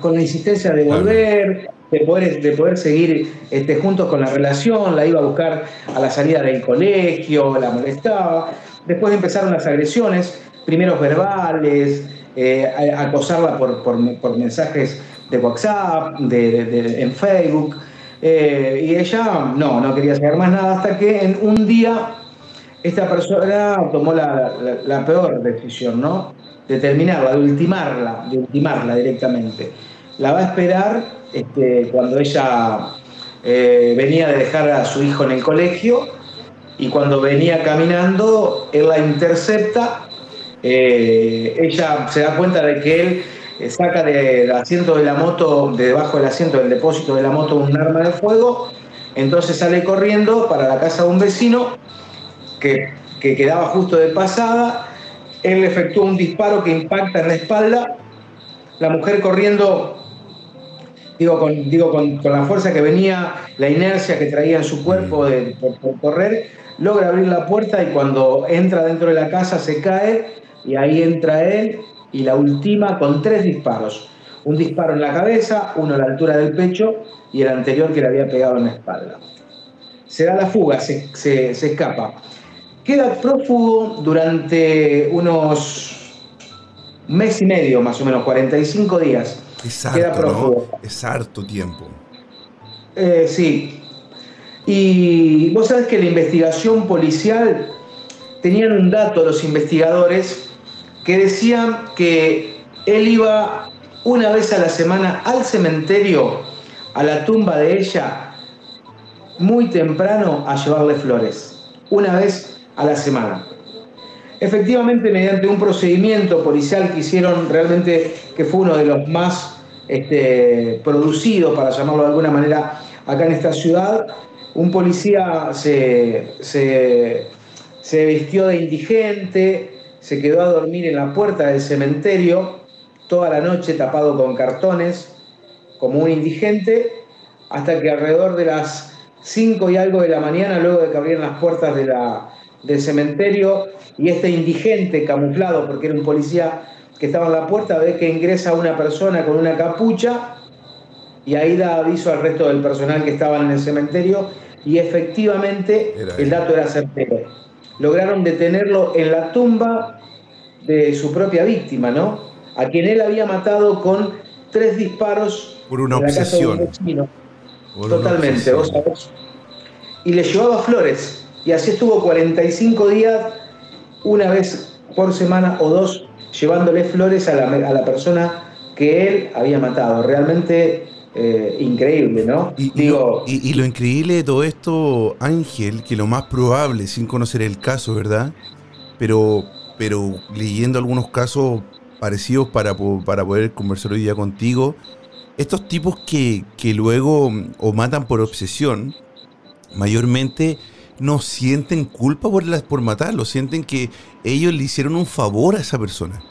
con la insistencia de volver, de poder, de poder seguir este, juntos con la relación, la iba a buscar a la salida del colegio, la molestaba. Después empezaron las agresiones, primeros verbales, eh, acosarla por, por, por mensajes de WhatsApp, de, en Facebook. Eh, y ella no, no quería saber más nada hasta que en un día esta persona tomó la, peor decisión, ¿no? De terminarla, de ultimarla, de ultimarla directamente. La va a esperar este, cuando ella eh, venía de dejar a su hijo en el colegio y cuando venía caminando, él la intercepta, eh, ella se da cuenta de que él saca del asiento de la moto, de debajo del asiento del depósito de la moto, un arma de fuego, entonces sale corriendo para la casa de un vecino que, quedaba justo de pasada, él efectúa un disparo que impacta en la espalda, la mujer corriendo, digo, con, digo con, la fuerza que venía, la inercia que traía en su cuerpo de, por correr, logra abrir la puerta y cuando entra dentro de la casa se cae y ahí entra él y la última con tres disparos. Un disparo en la cabeza, uno a la altura del pecho y el anterior que le había pegado en la espalda. Se da la fuga, se, escapa. Queda prófugo durante unos mes y medio, más o menos, 45 días. Es harto, Queda prófugo. Es harto tiempo. Eh, sí. Y vos sabés que la investigación policial tenían un dato los investigadores que decían que él iba una vez a la semana al cementerio, a la tumba de ella, muy temprano a llevarle flores, una vez a la semana. Efectivamente, mediante un procedimiento policial que hicieron realmente, que fue uno de los más este, producido, para llamarlo de alguna manera, acá en esta ciudad. Un policía se, se vistió de indigente, se quedó a dormir en la puerta del cementerio toda la noche tapado con cartones, como un indigente, hasta que alrededor de las 5 y algo de la mañana, luego de que abrieran las puertas de la, del cementerio, y este indigente camuflado, porque era un policía que estaba en la puerta, ve que ingresa una persona con una capucha y ahí da aviso al resto del personal que estaban en el cementerio y efectivamente el dato era certero. Lograron detenerlo en la tumba de su propia víctima, ¿no? A quien él había matado con tres disparos por una obsesión. Totalmente, vos Y le llevaba flores. Y así estuvo 45 días, una vez por semana o dos, llevándole flores a la, persona que él había matado. Realmente eh, increíble, ¿no? Y, Digo, y, lo increíble de todo esto, Ángel, que lo más probable, sin conocer el caso, ¿verdad? Pero, pero leyendo algunos casos parecidos para, para poder conversar hoy día contigo, estos tipos que, luego mm, o matan por obsesión, mayormente no sienten culpa por, las, por matarlo, sienten que ellos le hicieron un favor a esa persona.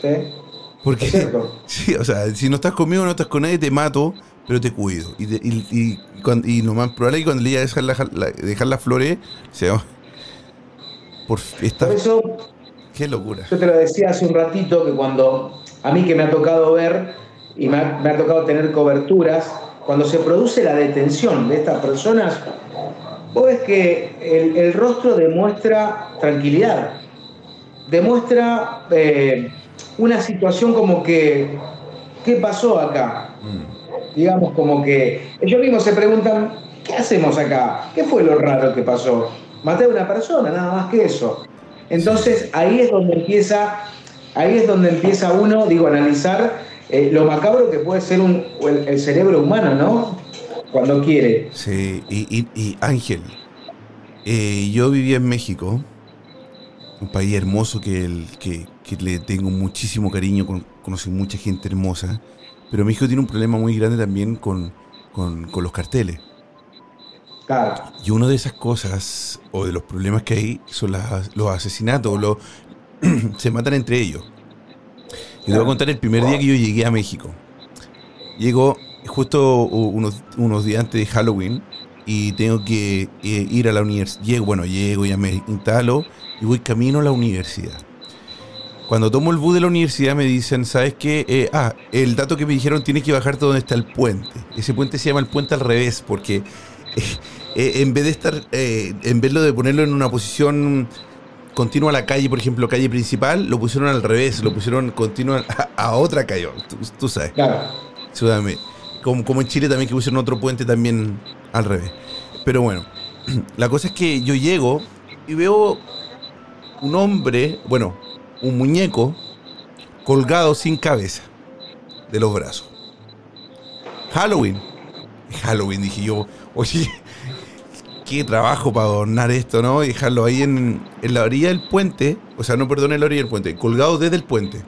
Sí. Porque, sí, o sea, si no estás conmigo, no estás con nadie, te mato, pero te cuido. Y, y, y, lo más probable es que cuando le diga dejar, la, dejar las flores, se va. Por, esta, por eso, qué locura. Yo te lo decía hace un ratito que cuando a mí que me ha tocado ver y me ha, tocado tener coberturas, cuando se produce la detención de estas personas, vos ves que el, rostro demuestra tranquilidad, demuestra eh, una situación como que, ¿qué pasó acá? Mm. Digamos como que ellos mismos se preguntan, ¿qué hacemos acá? ¿Qué fue lo raro que pasó? Maté a una persona, nada más que eso. Entonces ahí es donde empieza, ahí es donde empieza uno, digo, a analizar eh, lo macabro que puede ser un, el, cerebro humano, ¿no? Cuando quiere. Sí, y, Ángel, eh, yo vivía en México, un país hermoso que, el, que, le tengo muchísimo cariño, conocí mucha gente hermosa, pero México tiene un problema muy grande también con, los carteles. Claro. Y una de esas cosas, o de los problemas que hay, son los asesinatos, los, se matan entre ellos. Y te voy a contar el primer día que yo llegué a México. Llego justo unos, unos días antes de Halloween y tengo que eh, ir a la universidad. Llego, bueno, llego, ya me instalo y voy camino a la universidad. Cuando tomo el bus de la universidad me dicen, ¿sabes qué? Eh, ah, el dato que me dijeron, tienes que bajarte donde está el puente. Ese puente se llama el puente al revés porque eh, en vez de estar, en vez de ponerlo en una posición continua la calle, por ejemplo, calle principal, lo pusieron al revés, lo pusieron continua a, otra calle, tú, sabes. Claro. Como, como en Chile también que pusieron otro puente también al revés. Pero bueno, la cosa es que yo llego y veo un hombre, bueno, un muñeco colgado sin cabeza de los brazos. Halloween. Halloween, dije yo, oye, qué trabajo para adornar esto, ¿no? Y dejarlo ahí en, la orilla del puente, o sea, no perdone la orilla del puente, colgado desde el puente.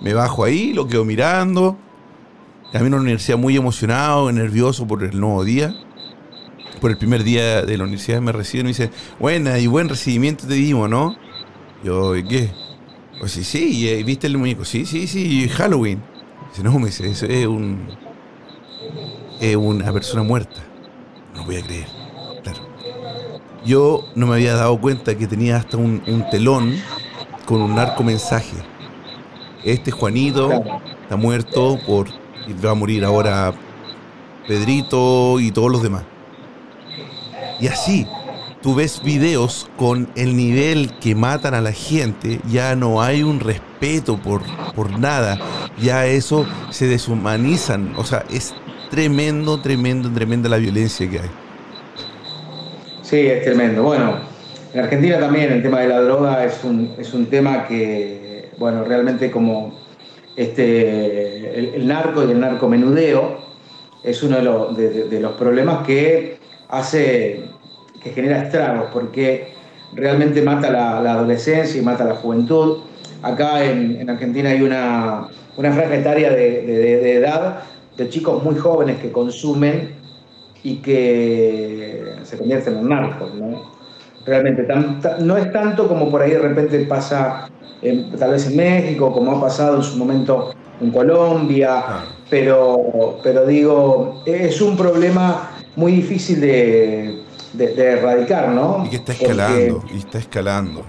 Me bajo ahí, lo quedo mirando. Camino a la universidad muy emocionado, nervioso por el nuevo día. Por el primer día de la universidad me reciben y me dice, buena y buen recibimiento te dimos, ¿no? Yo, ¿qué? Pues sí, sí, ¿viste el muñeco? Sí, sí, sí, Halloween. Dice, no, me dice, eso es un. Es una persona muerta no voy a creer. Claro. Yo no me había dado cuenta que tenía hasta un, telón con un narco mensaje. Este Juanito está muerto por. Y va a morir ahora Pedrito y todos los demás. Y así, tú ves videos con el nivel que matan a la gente, ya no hay un respeto por, por nada, ya eso se deshumanizan, o sea, es tremendo, tremendo, tremenda la violencia que hay. Sí, es tremendo. Bueno, en Argentina también el tema de la droga es un, es un tema que, bueno, realmente como este, el, narco y el narcomenudeo es uno de, los problemas que hace, que genera estragos, porque realmente mata la, adolescencia y mata la juventud. Acá en, en Argentina hay una una franja etaria de, edad de chicos muy jóvenes que consumen y que se convierten en narcos, ¿no? Realmente, no es tanto como por ahí de repente pasa tal vez en México, como ha pasado en su momento en Colombia, pero, pero digo, es un problema muy difícil de, erradicar, ¿no? Y que está escalando, y está escalando.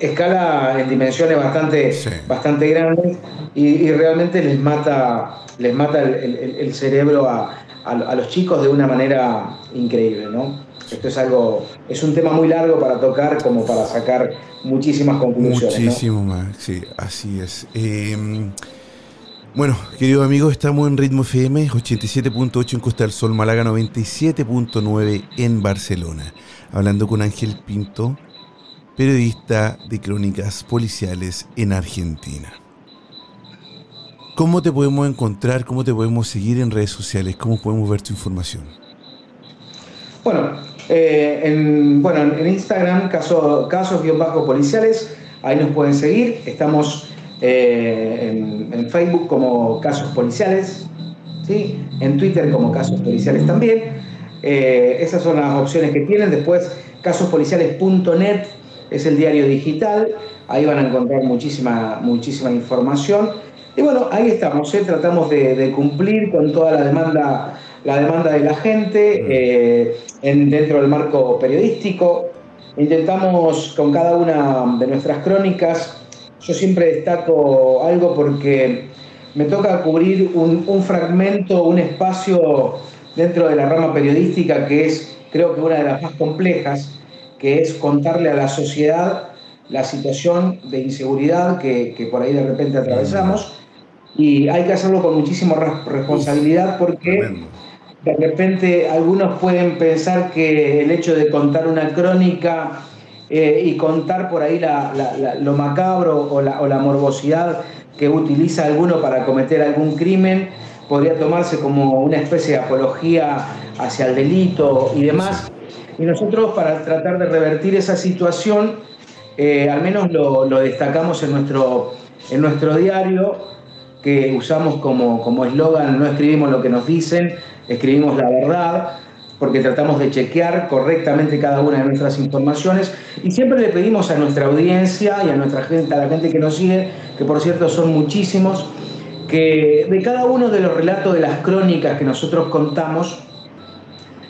Escala, en dimensiones bastante, bastante grandes y, realmente les mata, les mata el, cerebro a, los chicos de una manera increíble, ¿no? Esto es algo, es un tema muy largo para tocar como para sacar muchísimas conclusiones. Muchísimo más, sí, así es. Em, bueno, queridos amigos, estamos en Ritmo FM 87.8 en Costa del Sol, Málaga 97.9 en Barcelona. Hablando con Ángel Pinto, periodista de crónicas policiales en Argentina. ¿Cómo te podemos encontrar? ¿Cómo te podemos seguir en redes sociales? ¿Cómo podemos ver tu información? Bueno, eh, en, bueno, en Instagram, casos-policiales, ahí nos pueden seguir. Estamos eh, en, Facebook como Casos Policiales, ¿sí? en Twitter como Casos Policiales también. Eh, esas son las opciones que tienen. Después, casospoliciales.net es el diario digital. Ahí van a encontrar muchísima, muchísima información. Y bueno, ahí estamos, ¿eh? tratamos de, cumplir con toda la demanda, la demanda de la gente en, dentro del marco periodístico. Intentamos con cada una de nuestras crónicas yo siempre destaco algo porque me toca cubrir un, fragmento, un espacio dentro de la rama periodística que es, creo que una de las más complejas, que es contarle a la sociedad la situación de inseguridad que, por ahí de repente atravesamos. Y hay que hacerlo con muchísima responsabilidad porque de repente algunos pueden pensar que el hecho de contar una crónica eh, y contar por ahí lo macabro o la, morbosidad que utiliza alguno para cometer algún crimen, podría tomarse como una especie de apología hacia el delito y demás. Y nosotros para tratar de revertir esa situación, eh, al menos lo, destacamos en nuestro, en nuestro diario, que usamos como eslogan, no escribimos lo que nos dicen, escribimos la verdad porque tratamos de chequear correctamente cada una de nuestras informaciones y siempre le pedimos a nuestra audiencia y a nuestra gente, a la gente que nos sigue, que por cierto son muchísimos, que de cada uno de los relatos de las crónicas que nosotros contamos,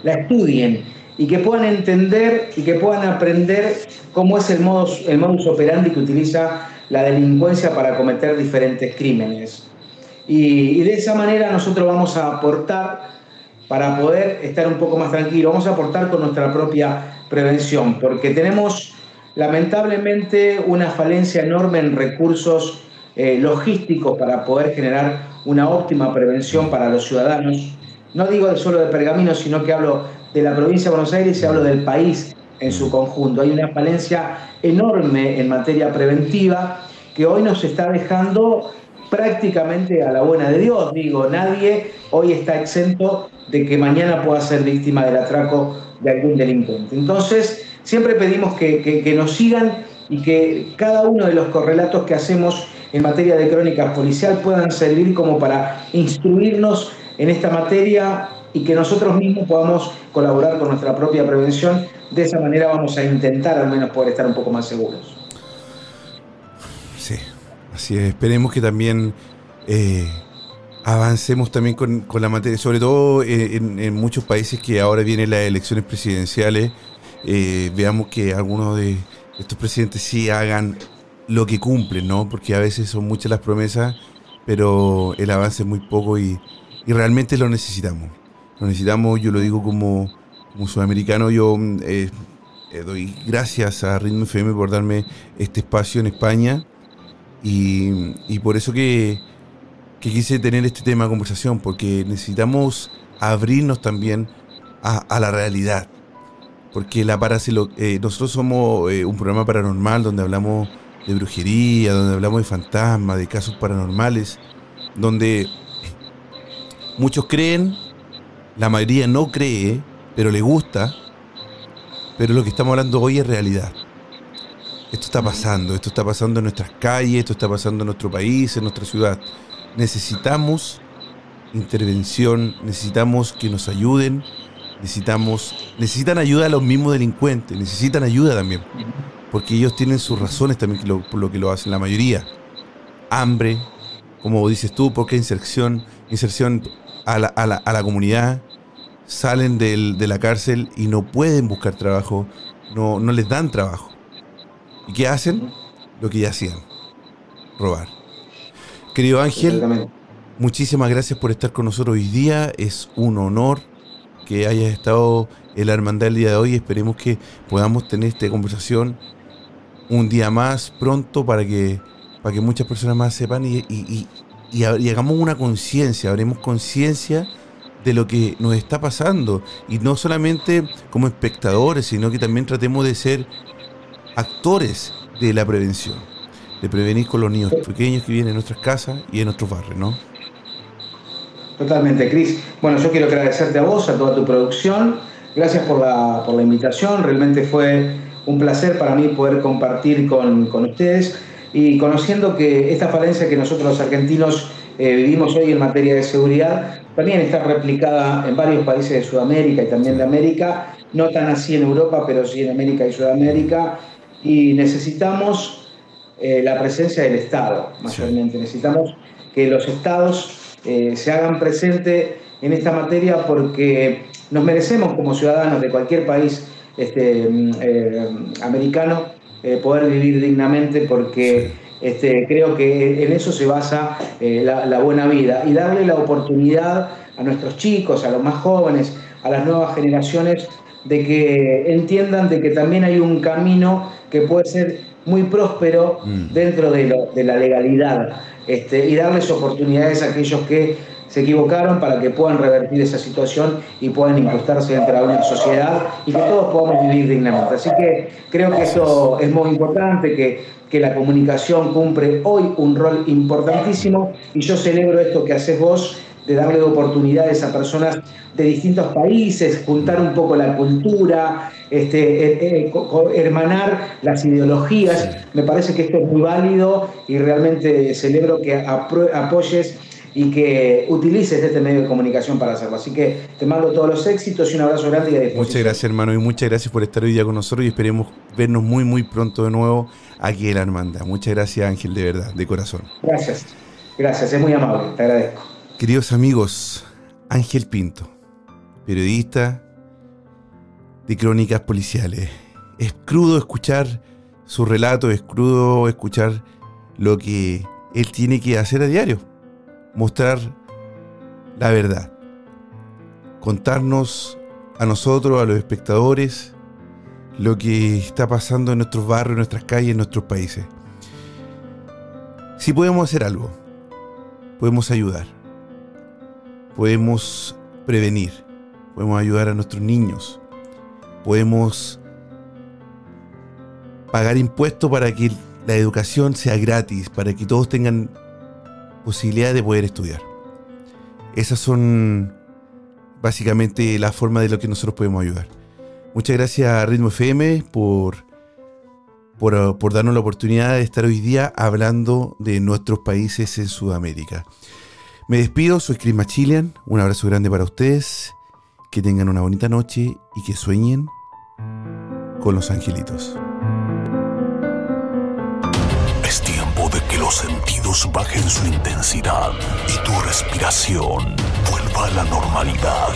la estudien y que puedan entender y que puedan aprender cómo es el modus, el modus operandi que utiliza la delincuencia para cometer diferentes crímenes. Y, y de esa manera nosotros vamos a aportar para poder estar un poco más tranquilo. Vamos a aportar con nuestra propia prevención, porque tenemos lamentablemente una falencia enorme en recursos eh, logísticos para poder generar una óptima prevención para los ciudadanos. No digo solo de Pergamino, sino que hablo de la provincia de Buenos Aires y hablo del país en su conjunto. Hay una falencia enorme en materia preventiva que hoy nos está dejando prácticamente a la buena de Dios. Digo, nadie hoy está exento de que mañana pueda ser víctima del atraco de algún delincuente. Entonces, siempre pedimos que, nos sigan y que cada uno de los correlatos que hacemos en materia de crónica policial puedan servir como para instruirnos en esta materia y que nosotros mismos podamos colaborar con nuestra propia prevención. De esa manera vamos a intentar al menos poder estar un poco más seguros. Sí, así es. Esperemos que también eh, avancemos también con, la materia, sobre todo eh, en, muchos países que ahora vienen las elecciones presidenciales, eh, veamos que algunos de estos presidentes sí hagan lo que cumplen, ¿no? Porque a veces son muchas las promesas, pero el avance es muy poco y, realmente lo necesitamos. Lo necesitamos, yo lo digo como, como sudamericano, yo eh, doy gracias a Ritmo FM por darme este espacio en España y, por eso que que quise tener este tema de conversación, porque necesitamos abrirnos también a, la realidad. Porque la eh, nosotros somos eh, un programa paranormal donde hablamos de brujería, donde hablamos de fantasmas, de casos paranormales, donde muchos creen, la mayoría no cree, pero le gusta, pero lo que estamos hablando hoy es realidad. Esto está pasando, esto está pasando en nuestras calles, esto está pasando en nuestro país, en nuestra ciudad. Necesitamos intervención, necesitamos que nos ayuden, necesitamos, necesitan ayuda a los mismos delincuentes, necesitan ayuda también, porque ellos tienen sus razones también por lo que lo hacen la mayoría. Hambre, como dices tú, porque inserción, inserción a la, a la, comunidad, salen de la cárcel y no pueden buscar trabajo, no, no les dan trabajo. ¿Y qué hacen? Lo que ya hacían, robar. Querido Ángel, muchísimas gracias por estar con nosotros hoy día. Es un honor que hayas estado en la hermandad el día de hoy. Esperemos que podamos tener esta conversación un día más pronto para que, para que muchas personas más sepan y, y, y, hagamos una conciencia, haremos conciencia de lo que nos está pasando. Y no solamente como espectadores, sino que también tratemos de ser actores de la prevención, de prevenir con los niños pequeños que vienen en nuestras casas y en nuestros barrios, ¿no? Totalmente, Cris. Bueno, yo quiero agradecerte a vos, a toda tu producción. Gracias por la, por la invitación. Realmente fue un placer para mí poder compartir con, con ustedes y conociendo que esta falencia que nosotros los argentinos eh, vivimos hoy en materia de seguridad también está replicada en varios países de Sudamérica y también de América, no tan así en Europa, pero sí en América y Sudamérica, y necesitamos eh, la presencia del Estado, mayormente. Necesitamos que los estados eh, se hagan presente en esta materia porque nos merecemos como ciudadanos de cualquier país este, mm, eh, americano poder vivir dignamente porque este, creo que en eso se basa la, la, buena vida. Y darle la oportunidad a nuestros chicos, a los más jóvenes, a las nuevas generaciones de que entiendan de que también hay un camino que puede ser muy próspero mm. dentro de, lo, de la legalidad. Este, y darles oportunidades a aquellos que se equivocaron para que puedan revertir esa situación y puedan incrustarse dentro de una sociedad y que todos podamos vivir dignamente. Así que creo que eso es muy importante, que, que la comunicación cumple hoy un rol importantísimo y yo celebro esto que haces vos de darle oportunidades a personas de distintos países, juntar un poco la cultura, este, eh, eh, hermanar las ideologías. Me parece que esto es muy válido y realmente celebro que apoyes y que utilices este medio de comunicación para hacerlo. Así que te mando todos los éxitos y un abrazo grande y a Muchas gracias, hermano, y muchas gracias por estar hoy día con nosotros y esperemos vernos muy, muy pronto de nuevo aquí en la hermandad. Muchas gracias, Ángel, de verdad, de corazón. Gracias, gracias, es muy amable, te agradezco. Queridos amigos, Ángel Pinto, periodista de crónicas policiales. Es crudo escuchar su relato, es crudo escuchar lo que él tiene que hacer a diario. Mostrar la verdad. Contarnos a nosotros, a los espectadores, lo que está pasando en nuestros barrios, en nuestras calles, en nuestros países. Si podemos hacer algo, podemos ayudar podemos prevenir, podemos ayudar a nuestros niños, podemos pagar impuestos para que la educación sea gratis, para que todos tengan posibilidad de poder estudiar. Esas son básicamente la forma de lo que nosotros podemos ayudar. Muchas gracias a Ritmo FM por, por, por darnos la oportunidad de estar hoy día hablando de nuestros países en Sudamérica. Me despido, soy Chris Machilian. Un abrazo grande para ustedes. Que tengan una bonita noche y que sueñen con los angelitos. Es tiempo de que los sentidos bajen su intensidad y tu respiración vuelva a la normalidad.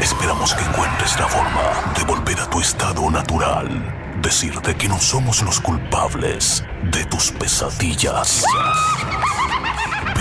Esperamos que encuentres la forma de volver a tu estado natural. Decirte que no somos los culpables de tus pesadillas